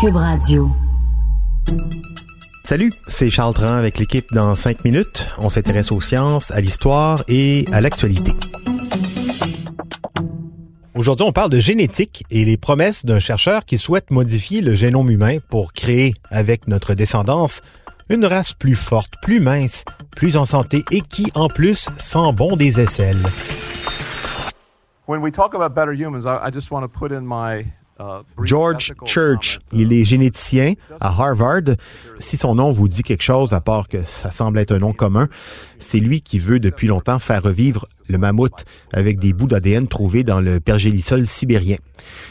Cube Radio. Salut, c'est Charles Tran avec l'équipe dans 5 minutes. On s'intéresse aux sciences, à l'histoire et à l'actualité. Aujourd'hui, on parle de génétique et les promesses d'un chercheur qui souhaite modifier le génome humain pour créer, avec notre descendance, une race plus forte, plus mince, plus en santé et qui, en plus, sent bon des aisselles. When we talk about better humans, I, I just want to put in my brief George ethical Church, il est généticien à Harvard. Si son nom vous dit quelque chose, à part que ça semble être un nom commun, c'est lui qui veut depuis longtemps faire revivre le mammouth avec des bouts d'ADN trouvés dans le pergélisol sibérien.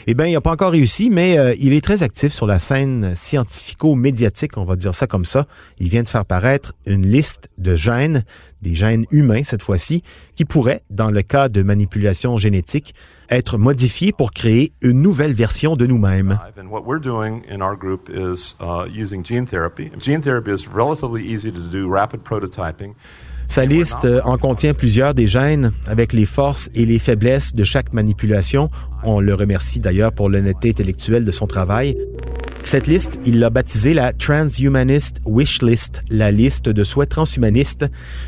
Eh bien, il n'a pas encore réussi, mais euh, il est très actif sur la scène scientifico-médiatique, on va dire ça comme ça. Il vient de faire paraître une liste de gènes, des gènes humains cette fois-ci, qui pourraient, dans le cas de manipulation génétique, être modifiés pour créer une nouvelle version de nous-mêmes. Sa liste euh, en contient plusieurs des gènes avec les forces et les faiblesses de chaque manipulation. On le remercie d'ailleurs pour l'honnêteté intellectuelle de son travail. Cette liste, il l'a baptisée la Transhumanist Wish List, la liste de souhaits transhumanistes,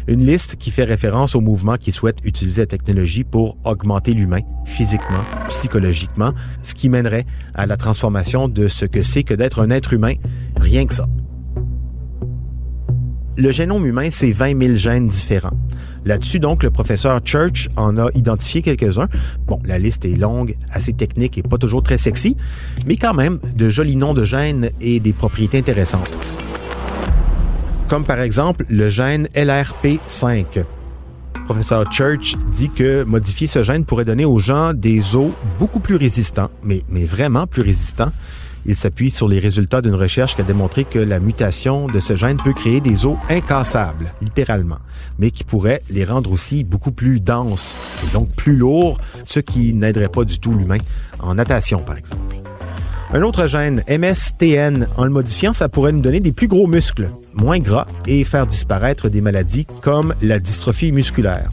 une liste qui fait référence au mouvement qui souhaite utiliser la technologie pour augmenter l'humain physiquement, psychologiquement, ce qui mènerait à la transformation de ce que c'est que d'être un être humain, rien que ça. Le génome humain, c'est 20 000 gènes différents. Là-dessus, donc, le professeur Church en a identifié quelques-uns. Bon, la liste est longue, assez technique et pas toujours très sexy, mais quand même de jolis noms de gènes et des propriétés intéressantes. Comme par exemple le gène LRP5. Le professeur Church dit que modifier ce gène pourrait donner aux gens des os beaucoup plus résistants, mais, mais vraiment plus résistants. Il s'appuie sur les résultats d'une recherche qui a démontré que la mutation de ce gène peut créer des os incassables, littéralement, mais qui pourrait les rendre aussi beaucoup plus denses et donc plus lourds, ce qui n'aiderait pas du tout l'humain en natation, par exemple. Un autre gène, MSTN, en le modifiant, ça pourrait nous donner des plus gros muscles, moins gras et faire disparaître des maladies comme la dystrophie musculaire.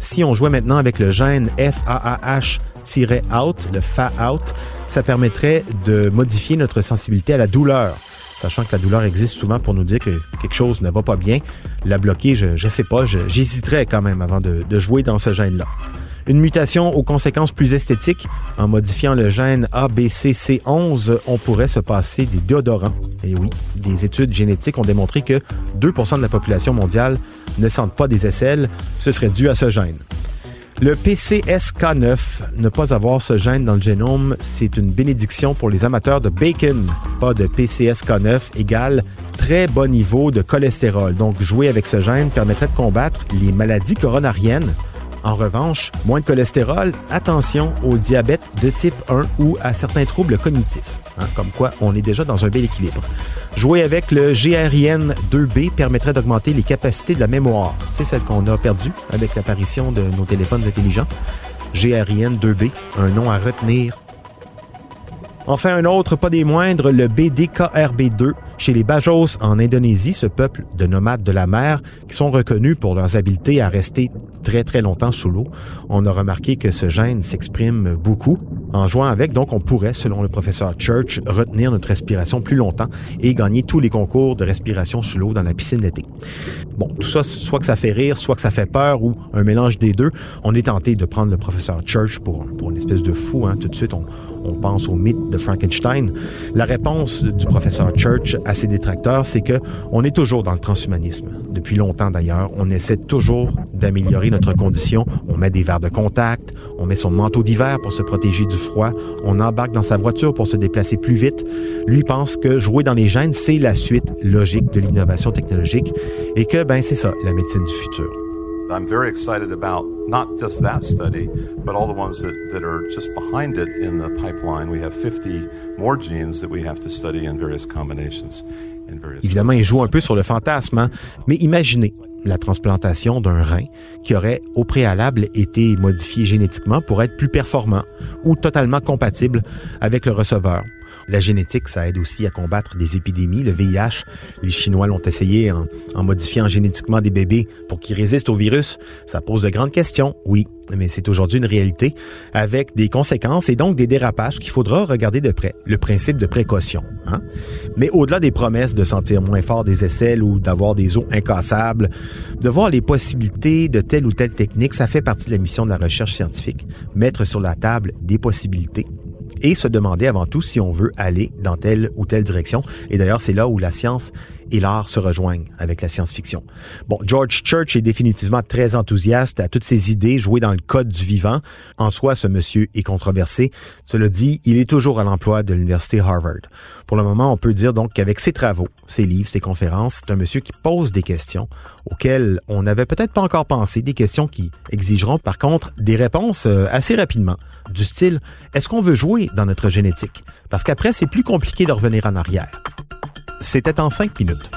Si on jouait maintenant avec le gène FAAH-out, le FA-out, ça permettrait de modifier notre sensibilité à la douleur. Sachant que la douleur existe souvent pour nous dire que quelque chose ne va pas bien, la bloquer, je ne sais pas, j'hésiterais quand même avant de, de jouer dans ce gène-là. Une mutation aux conséquences plus esthétiques, en modifiant le gène ABCC11, on pourrait se passer des déodorants. Et oui, des études génétiques ont démontré que 2% de la population mondiale ne sentent pas des aisselles, ce serait dû à ce gène. Le PCSK9, ne pas avoir ce gène dans le génome, c'est une bénédiction pour les amateurs de bacon. Pas de PCSK9 égale très bas niveau de cholestérol. Donc, jouer avec ce gène permettrait de combattre les maladies coronariennes. En revanche, moins de cholestérol, attention au diabète de type 1 ou à certains troubles cognitifs. Hein, comme quoi, on est déjà dans un bel équilibre. Jouer avec le GRIN2B permettrait d'augmenter les capacités de la mémoire. Tu sais, celle qu'on a perdue avec l'apparition de nos téléphones intelligents. GRIN2B, un nom à retenir Enfin, un autre, pas des moindres, le BDKRB2. Chez les Bajos en Indonésie, ce peuple de nomades de la mer qui sont reconnus pour leurs habiletés à rester très très longtemps sous l'eau. On a remarqué que ce gène s'exprime beaucoup. En jouant avec, donc, on pourrait, selon le professeur Church, retenir notre respiration plus longtemps et gagner tous les concours de respiration sous l'eau dans la piscine d'été. Bon, tout ça, soit que ça fait rire, soit que ça fait peur ou un mélange des deux. On est tenté de prendre le professeur Church pour, pour une espèce de fou. Hein. Tout de suite, on, on pense au mythe de Frankenstein. La réponse du professeur Church à ses détracteurs, c'est que on est toujours dans le transhumanisme. Depuis longtemps d'ailleurs, on essaie toujours d'améliorer notre condition. On met des verres de contact, on met son manteau d'hiver pour se protéger du froid, on embarque dans sa voiture pour se déplacer plus vite. Lui pense que jouer dans les gènes, c'est la suite logique de l'innovation technologique et que ben c'est ça, la médecine du futur. I'm very excited about not just that study, but all the ones that, that are just behind it in the pipeline. We have 50 more genes that we have to study in various combinations. In various Évidemment, il joue un peu sur le fantasme, hein, mais imaginez la transplantation d'un rein qui aurait au préalable été modifié génétiquement pour être plus performant ou totalement compatible avec le receveur. La génétique, ça aide aussi à combattre des épidémies. Le VIH, les Chinois l'ont essayé en, modifiant génétiquement des bébés pour qu'ils résistent au virus. Ça pose de grandes questions, oui, mais c'est aujourd'hui une réalité avec des conséquences et donc des dérapages qu'il faudra regarder de près. Le principe de précaution. Hein? Mais au-delà des promesses de sentir moins fort des aisselles ou d'avoir des os incassables, de voir les possibilités de telle ou telle technique, ça fait partie de la mission de la recherche scientifique. Mettre sur la table des possibilités et se demander avant tout si on veut aller dans telle ou telle direction. Et d'ailleurs, c'est là où la science et l'art se rejoignent avec la science-fiction. Bon, George Church est définitivement très enthousiaste à toutes ces idées jouées dans le code du vivant. En soi, ce monsieur est controversé. Cela dit, il est toujours à l'emploi de l'université Harvard. Pour le moment, on peut dire donc qu'avec ses travaux, ses livres, ses conférences, c'est un monsieur qui pose des questions auxquelles on n'avait peut-être pas encore pensé, des questions qui exigeront par contre des réponses euh, assez rapidement, du style est-ce qu'on veut jouer dans notre génétique? Parce qu'après, c'est plus compliqué de revenir en arrière. C'était en cinq minutes.